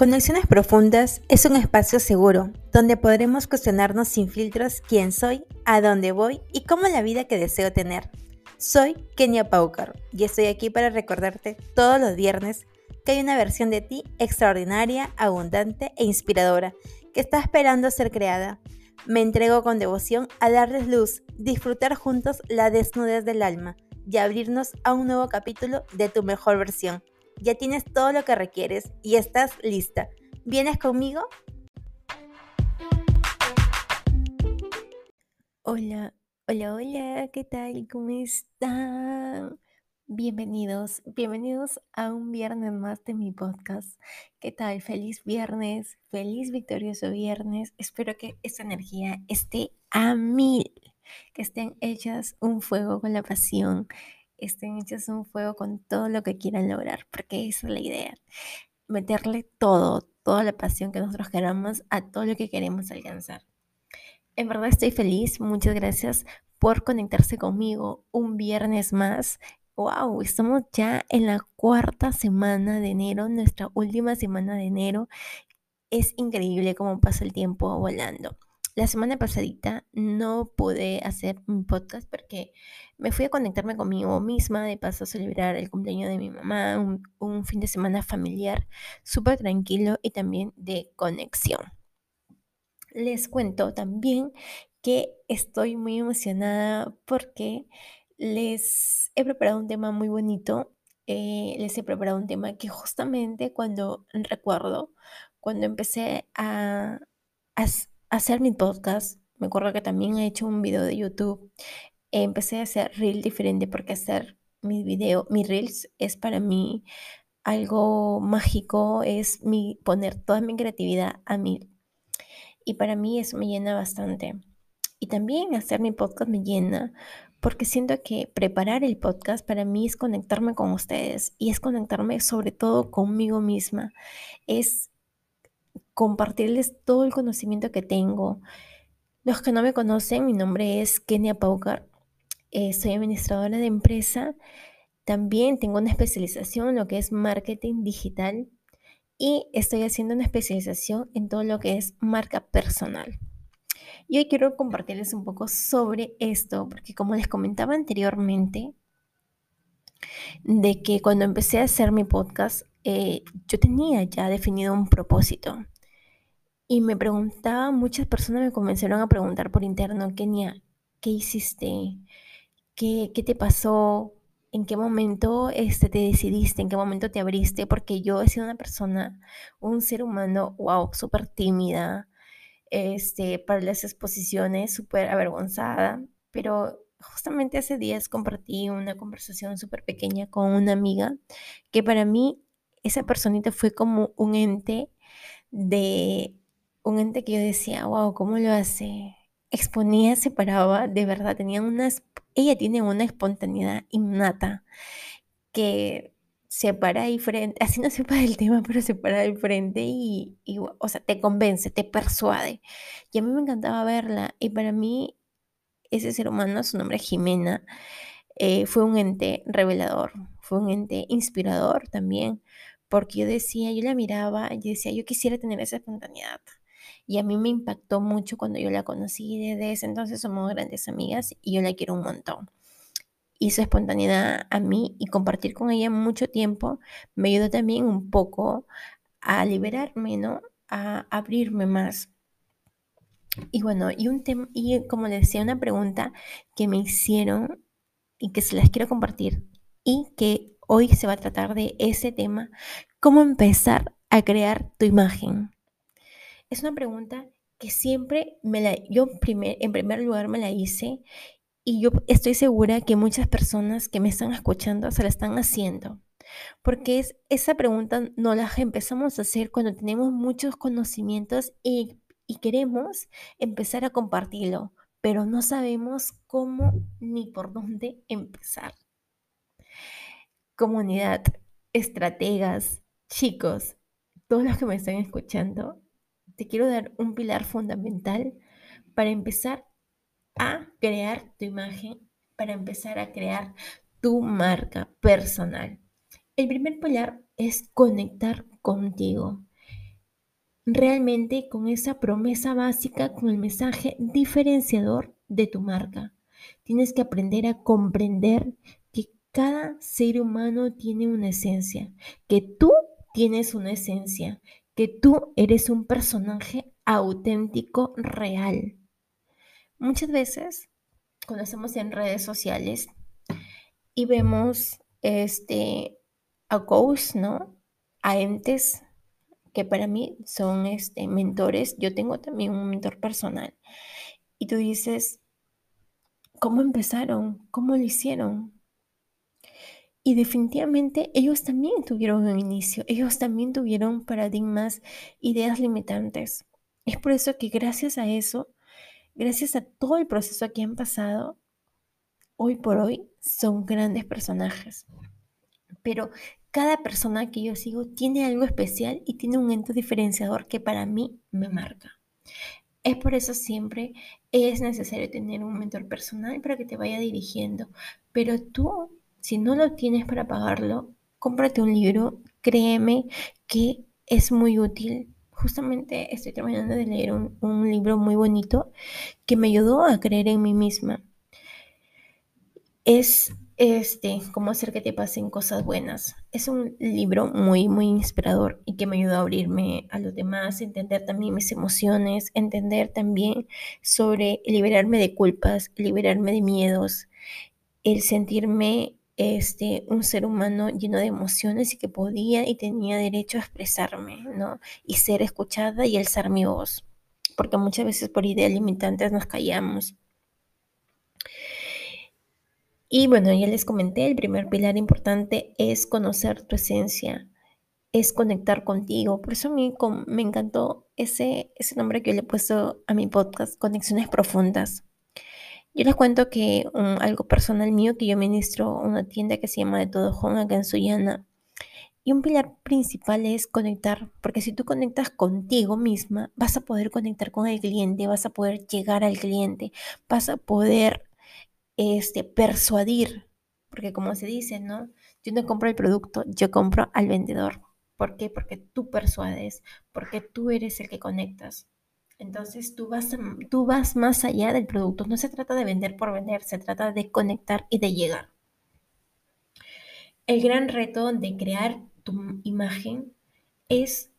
Conexiones Profundas es un espacio seguro donde podremos cuestionarnos sin filtros quién soy, a dónde voy y cómo la vida que deseo tener. Soy Kenia Paucar y estoy aquí para recordarte todos los viernes que hay una versión de ti extraordinaria, abundante e inspiradora que está esperando ser creada. Me entrego con devoción a darles luz, disfrutar juntos la desnudez del alma y abrirnos a un nuevo capítulo de tu mejor versión ya tienes todo lo que requieres y estás lista. ¿Vienes conmigo? Hola, hola, hola, ¿qué tal? ¿Cómo están? Bienvenidos, bienvenidos a un viernes más de mi podcast. ¿Qué tal? Feliz viernes, feliz victorioso viernes. Espero que esta energía esté a mil, que estén hechas un fuego con la pasión, estén hechos un fuego con todo lo que quieran lograr, porque esa es la idea. Meterle todo, toda la pasión que nosotros queramos a todo lo que queremos alcanzar. En verdad estoy feliz, muchas gracias por conectarse conmigo un viernes más. ¡Wow! Estamos ya en la cuarta semana de enero, nuestra última semana de enero. Es increíble cómo pasa el tiempo volando. La semana pasadita no pude hacer un podcast porque me fui a conectarme conmigo misma, de paso a celebrar el cumpleaños de mi mamá, un, fin de semana familiar súper tranquilo y también de conexión. Les cuento también que estoy muy emocionada porque les he preparado un tema muy bonito. Eh, les he preparado un tema que justamente cuando recuerdo, cuando empecé a, a hacer mi podcast, me acuerdo que también he hecho un video de YouTube, empecé a hacer reel diferente porque hacer mi video, mi reels es para mí algo mágico, es mi poner toda mi creatividad a mí. Y para mí eso me llena bastante. Y también hacer mi podcast me llena porque siento que preparar el podcast para mí es conectarme con ustedes y es conectarme sobre todo conmigo misma. Es compartirles todo el conocimiento que tengo. Los que no me conocen, mi nombre es Kenia Paucar, eh, soy administradora de empresa, también tengo una especialización en lo que es marketing digital y estoy haciendo una especialización en todo lo que es marca personal. Y hoy quiero compartirles un poco sobre esto, porque como les comentaba anteriormente, de que cuando empecé a hacer mi podcast, eh, yo tenía ya definido un propósito. Y me preguntaba, muchas personas me comenzaron a preguntar por interno, Kenia, ¿qué hiciste? ¿Qué, qué te pasó? ¿En qué momento este, te decidiste? ¿En qué momento te abriste? Porque yo he sido una persona, un ser humano, wow, súper tímida, este, para las exposiciones, súper avergonzada, pero justamente hace días compartí una conversación súper pequeña con una amiga que para mí esa personita fue como un ente de un ente que yo decía, wow, ¿cómo lo hace? Exponía, se paraba, de verdad, tenía una, ella tiene una espontaneidad innata que se para ahí frente, así no sepa del tema, pero se para ahí frente y, o sea, te convence, te persuade. Y a mí me encantaba verla y para mí ese ser humano, su nombre es Jimena, eh, fue un ente revelador, fue un ente inspirador también, porque yo decía, yo la miraba y decía, yo quisiera tener esa espontaneidad. Y a mí me impactó mucho cuando yo la conocí. Desde ese entonces somos grandes amigas y yo la quiero un montón. Y su espontaneidad a mí y compartir con ella mucho tiempo me ayudó también un poco a liberarme, ¿no? A abrirme más. Y bueno, y un tema, y como les decía, una pregunta que me hicieron y que se las quiero compartir y que hoy se va a tratar de ese tema, cómo empezar a crear tu imagen. Es una pregunta que siempre me la, yo primer, en primer lugar me la hice y yo estoy segura que muchas personas que me están escuchando se la están haciendo. Porque es, esa pregunta no la empezamos a hacer cuando tenemos muchos conocimientos y, y queremos empezar a compartirlo, pero no sabemos cómo ni por dónde empezar. Comunidad, estrategas, chicos, todos los que me están escuchando, te quiero dar un pilar fundamental para empezar a crear tu imagen, para empezar a crear tu marca personal. El primer pilar es conectar contigo. realmente con esa promesa básica, con el mensaje diferenciador de tu marca. Tienes que aprender a comprender que cada ser humano tiene una esencia, que tú tienes una esencia, que tú eres un personaje auténtico, real. Muchas veces, cuando estamos en redes sociales y vemos este, a ghosts, ¿no? A entes que para mí son este, mentores. Yo tengo también un mentor personal. Y tú dices, ¿cómo empezaron? ¿Cómo lo hicieron? Y definitivamente ellos también tuvieron un inicio, ellos también tuvieron paradigmas, ideas limitantes. Es por eso que gracias a eso, gracias a todo el proceso que han pasado, hoy por hoy son grandes personajes. Pero cada persona que yo sigo tiene algo especial y tiene un ente diferenciador que para mí me marca. Es por eso siempre es necesario tener un mentor personal para que te vaya dirigiendo. Pero tú, si no lo tienes para pagarlo, cómprate un libro. Créeme que es muy útil. Justamente estoy terminando de leer un, un libro muy bonito que me ayudó a creer en mí misma. Es este, cómo hacer que te pasen cosas buenas. Es un libro muy, muy inspirador y que me ayudó a abrirme a los demás, entender también mis emociones, entender también sobre liberarme de culpas, liberarme de miedos, el sentirme este, un ser humano lleno de emociones y que podía y tenía derecho a expresarme, ¿no? Y ser escuchada y alzar mi voz, porque muchas veces por ideas limitantes nos callamos. Y bueno, ya les comenté, el primer pilar importante es conocer tu esencia, es conectar contigo. Por eso a mí me encantó ese, ese nombre que yo le he puesto a mi podcast, Conexiones Profundas. Yo les cuento que algo personal mío, que yo ministro una tienda que se llama De Todo Home acá en Sullana. Y un pilar principal es conectar, porque si tú conectas contigo misma, vas a poder conectar con el cliente, vas a poder llegar al cliente, vas a poder este, persuadir, porque como se dice, ¿no? Yo no compro el producto, yo compro al vendedor. ¿Por qué? Porque tú persuades, porque tú eres el que conectas. Entonces tú vas, tú vas más allá del producto. No se trata de vender por vender, se trata de conectar y de llegar. El gran reto de crear tu imagen es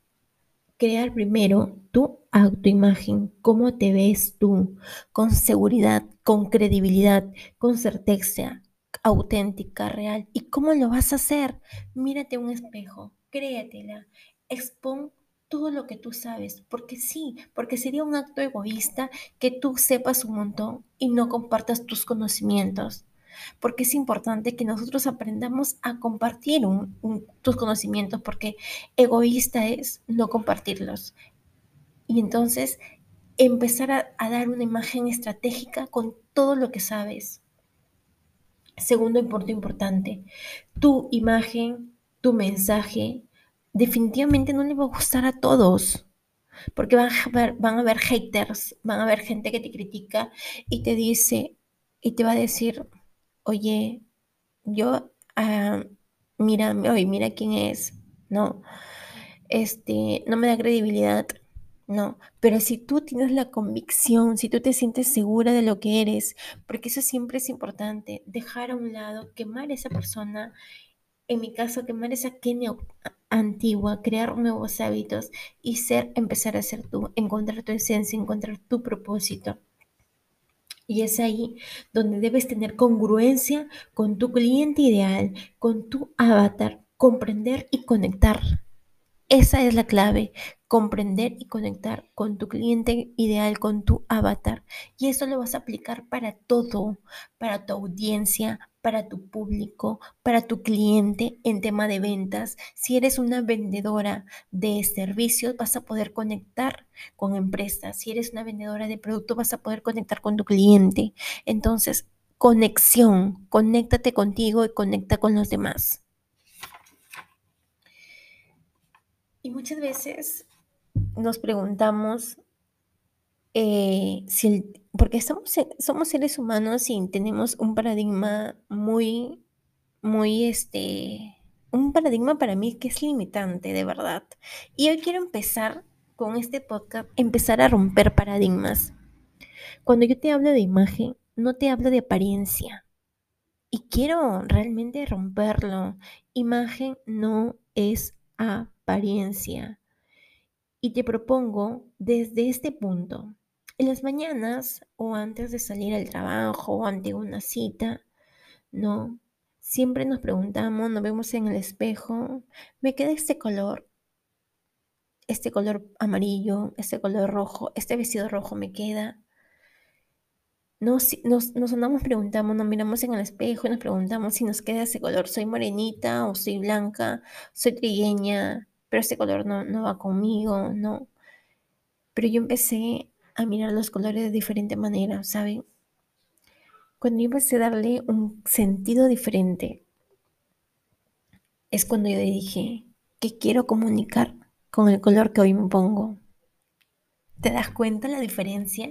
crear primero tu autoimagen, cómo te ves tú, con seguridad, con credibilidad, con certeza, auténtica, real. ¿Y cómo lo vas a hacer? Mírate un espejo, créatela, expon todo lo que tú sabes, porque sí, porque sería un acto egoísta que tú sepas un montón y no compartas tus conocimientos porque es importante que nosotros aprendamos a compartir tus conocimientos, porque egoísta es no compartirlos. Y entonces empezar a, a dar una imagen estratégica con todo lo que sabes. Segundo punto importante, tu imagen, tu mensaje, definitivamente no le va a gustar a todos porque van a, ver, van a haber haters, van a haber gente que te critica y te dice y te va a decir, oye, yo, ah, mira, oye, mira quién es, no, este, no me da credibilidad, no, pero si tú tienes la convicción, si tú te sientes segura de lo que eres, porque eso siempre es importante, dejar a un lado, quemar esa persona, en mi caso, quemar esa Kenia antigua, crear nuevos hábitos y ser, empezar a ser tú, encontrar tu esencia, encontrar tu propósito. Y es ahí donde debes tener congruencia con tu cliente ideal, con tu avatar, comprender y conectar. Esa es la clave, comprender y conectar con tu cliente ideal, con tu avatar. Y eso lo vas a aplicar para todo, para tu audiencia, para tu público, para tu cliente en tema de ventas. Si eres una vendedora de servicios, vas a poder conectar con empresas. Si eres una vendedora de productos, vas a poder conectar con tu cliente. Entonces, conexión, conéctate contigo y conecta con los demás. Y muchas veces nos preguntamos eh, si porque somos, somos seres humanos y tenemos un paradigma muy, muy, este, un paradigma para mí que es limitante, de verdad. Y hoy quiero empezar con este podcast empezar a romper paradigmas. Cuando yo te hablo de imagen, no te hablo de apariencia. Y quiero realmente romperlo. Imagen no es apariencia. Y te propongo desde este punto, en las mañanas o antes de salir al trabajo o ante una cita, no, siempre nos preguntamos, nos vemos en el espejo, ¿me queda este color? Este color amarillo, este color rojo, este vestido rojo me queda. Nos, nos, nos andamos preguntando, nos miramos en el espejo y nos preguntamos si nos queda ese color. ¿Soy morenita o soy blanca? ¿Soy trigueña? Pero ese color no, no va conmigo, no. Pero yo empecé a mirar los colores de diferente manera, ¿saben? Cuando yo empecé a darle un sentido diferente, es cuando yo dije, ¿qué quiero comunicar con el color que hoy me pongo? ¿Te das cuenta la diferencia?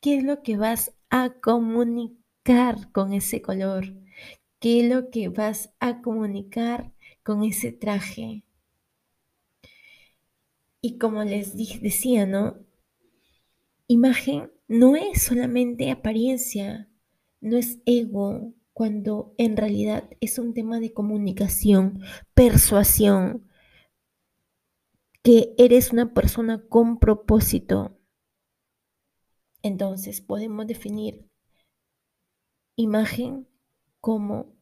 ¿Qué es lo que vas a comunicar con ese color? ¿Qué es lo que vas a comunicar con ese traje? Y como les dije, decía, ¿no? Imagen no es solamente apariencia, no es ego, cuando en realidad es un tema de comunicación, persuasión, que eres una persona con propósito. Entonces podemos definir imagen como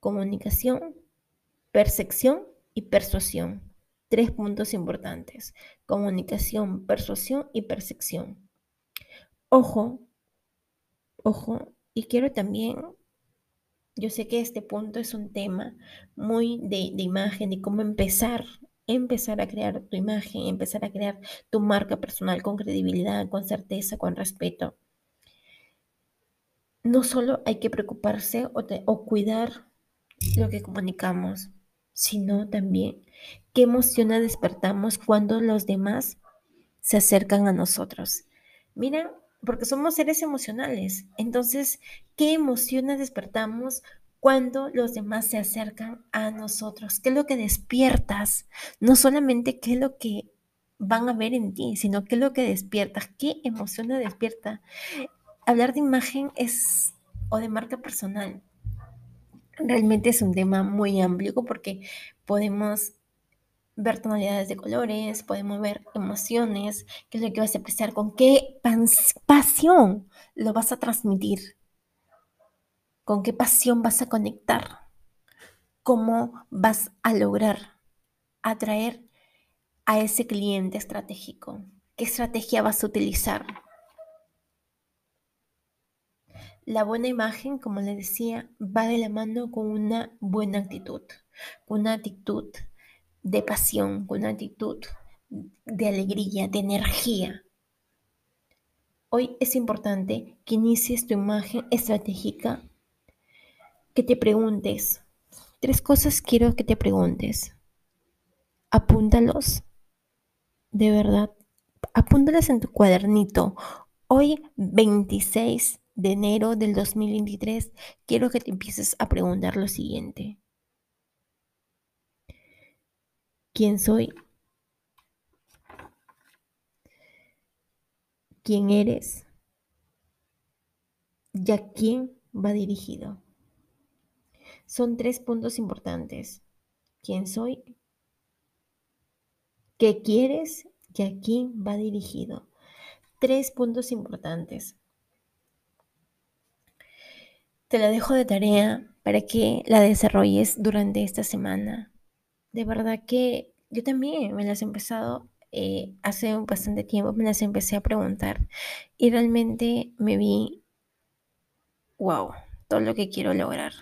comunicación, percepción y persuasión. Tres puntos importantes. Comunicación, persuasión y percepción. Ojo, ojo, y quiero también, yo sé que este punto es un tema muy de, imagen, de cómo empezar, empezar a crear tu imagen, empezar a crear tu marca personal con credibilidad, con certeza, con respeto. No solo hay que preocuparse o, o cuidar lo que comunicamos, sino también qué emociones despertamos cuando los demás se acercan a nosotros. Miren, porque somos seres emocionales. Entonces, ¿qué emociones despertamos cuando los demás se acercan a nosotros? ¿Qué es lo que despiertas? No solamente qué es lo que van a ver en ti, sino qué es lo que despiertas, qué emociones despierta. Hablar de imagen es o de marca personal. Realmente es un tema muy amplio porque podemos ver tonalidades de colores, podemos ver emociones, qué es lo que vas a expresar, con qué pasión lo vas a transmitir, con qué pasión vas a conectar, cómo vas a lograr atraer a ese cliente estratégico, qué estrategia vas a utilizar. La buena imagen, como les decía, va de la mano con una buena actitud, una actitud de pasión, con una actitud de alegría, de energía. Hoy es importante que inicies tu imagen estratégica, que te preguntes. Tres cosas quiero que te preguntes. Apúntalos. De verdad. Apúntalas en tu cuadernito. Hoy, 26 de enero del 2023, quiero que te empieces a preguntar lo siguiente. Quién soy, quién eres y a quién va dirigido. Son tres puntos importantes. ¿Quién soy? ¿Qué quieres? ¿Y a quién va dirigido? Tres puntos importantes. Te la dejo de tarea para que la desarrolles durante esta semana de verdad que yo también me las he empezado eh, hace bastante tiempo, me las empecé a preguntar y realmente me vi, wow, todo lo que quiero lograr.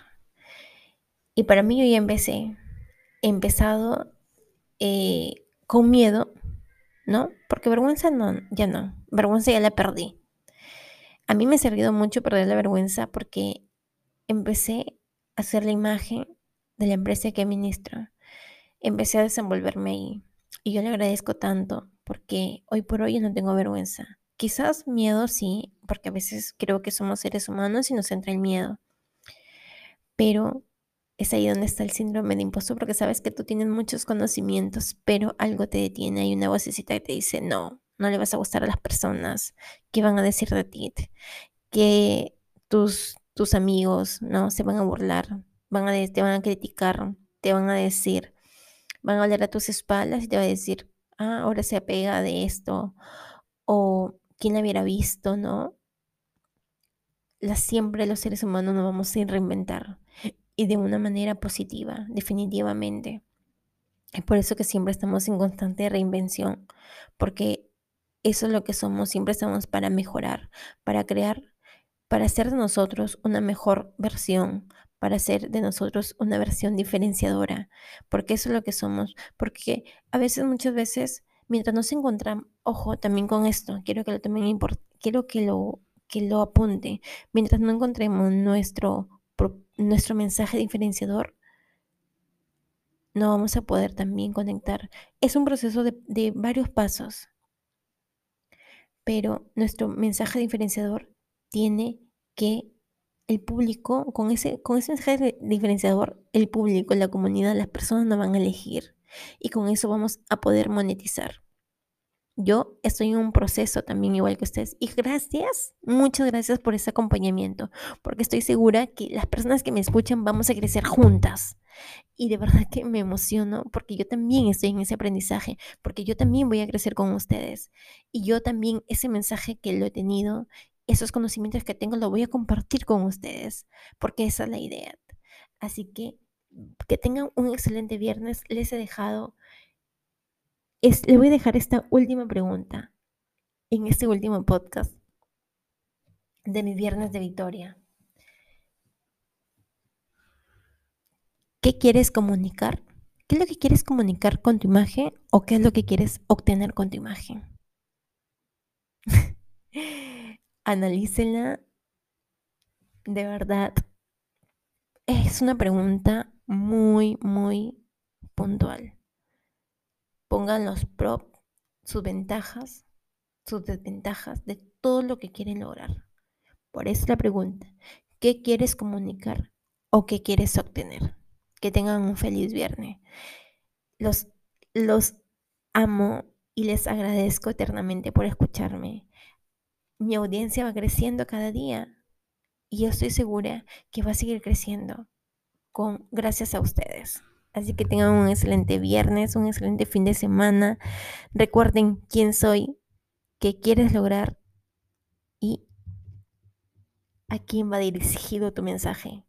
Y para mí yo ya empecé, he empezado eh, con miedo, ¿no? Porque vergüenza no, ya no, vergüenza ya la perdí. A mí me ha servido mucho perder la vergüenza porque empecé a hacer la imagen de la empresa que administro empecé a desenvolverme ahí. Y yo le agradezco tanto porque hoy por hoy no tengo vergüenza. Quizás miedo sí, porque a veces creo que somos seres humanos y nos entra el miedo. Pero es ahí donde está el síndrome de impostor, porque sabes que tú tienes muchos conocimientos, pero algo te detiene. Hay una vocecita que te dice, no, no le vas a gustar a las personas, ¿qué van a decir de ti? Que tus, tus amigos, ¿no? Se van a burlar, van a, te van a criticar, te van a decir, van a hablar a tus espaldas y te va a decir, ah, ahora se apega de esto, o quién la hubiera visto, ¿no? La, siempre los seres humanos nos vamos a reinventar y de una manera positiva, definitivamente. Es por eso que siempre estamos en constante reinvención, porque eso es lo que somos, siempre estamos para mejorar, para crear, para hacer de nosotros una mejor versión, para hacer de nosotros una versión diferenciadora, porque eso es lo que somos, porque a veces, muchas veces, mientras nos encontramos, ojo, también con esto, quiero que lo también quiero que lo que lo apunte, mientras no encontremos nuestro nuestro mensaje diferenciador, no vamos a poder también conectar. Es un proceso de, varios pasos, pero nuestro mensaje diferenciador tiene que el público, con ese, con ese mensaje diferenciador, el público, la comunidad, las personas nos van a elegir y con eso vamos a poder monetizar. Yo estoy en un proceso también igual que ustedes. Y gracias, muchas gracias por ese acompañamiento, porque estoy segura que las personas que me escuchan vamos a crecer juntas. Y de verdad que me emociono porque yo también estoy en ese aprendizaje, porque yo también voy a crecer con ustedes. Y yo también ese mensaje que lo he tenido, esos conocimientos que tengo, lo voy a compartir con ustedes, porque esa es la idea. Así que que tengan un excelente viernes. Les he dejado le voy a dejar esta última pregunta en este último podcast de mis viernes de victoria. ¿Qué quieres comunicar? ¿Qué es lo que quieres comunicar con tu imagen o qué es lo que quieres obtener con tu imagen? Analícenla. De verdad, es una pregunta muy, muy puntual pongan los pros, sus ventajas, sus desventajas de todo lo que quieren lograr. Por eso la pregunta, ¿qué quieres comunicar o qué quieres obtener? Que tengan un feliz viernes. Los, los amo y les agradezco eternamente por escucharme. Mi audiencia va creciendo cada día y yo estoy segura que va a seguir creciendo con gracias a ustedes. Así que tengan un excelente viernes, un excelente fin de semana. Recuerden quién soy, qué quieres lograr y a quién va dirigido tu mensaje.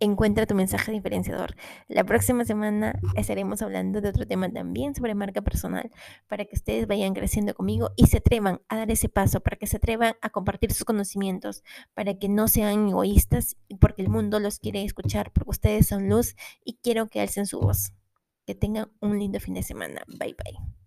Encuentra tu mensaje diferenciador. La próxima semana estaremos hablando de otro tema también sobre marca personal para que ustedes vayan creciendo conmigo y se atrevan a dar ese paso, para que se atrevan a compartir sus conocimientos, para que no sean egoístas y porque el mundo los quiere escuchar, porque ustedes son luz y quiero que alcen su voz. Que tengan un lindo fin de semana. Bye bye.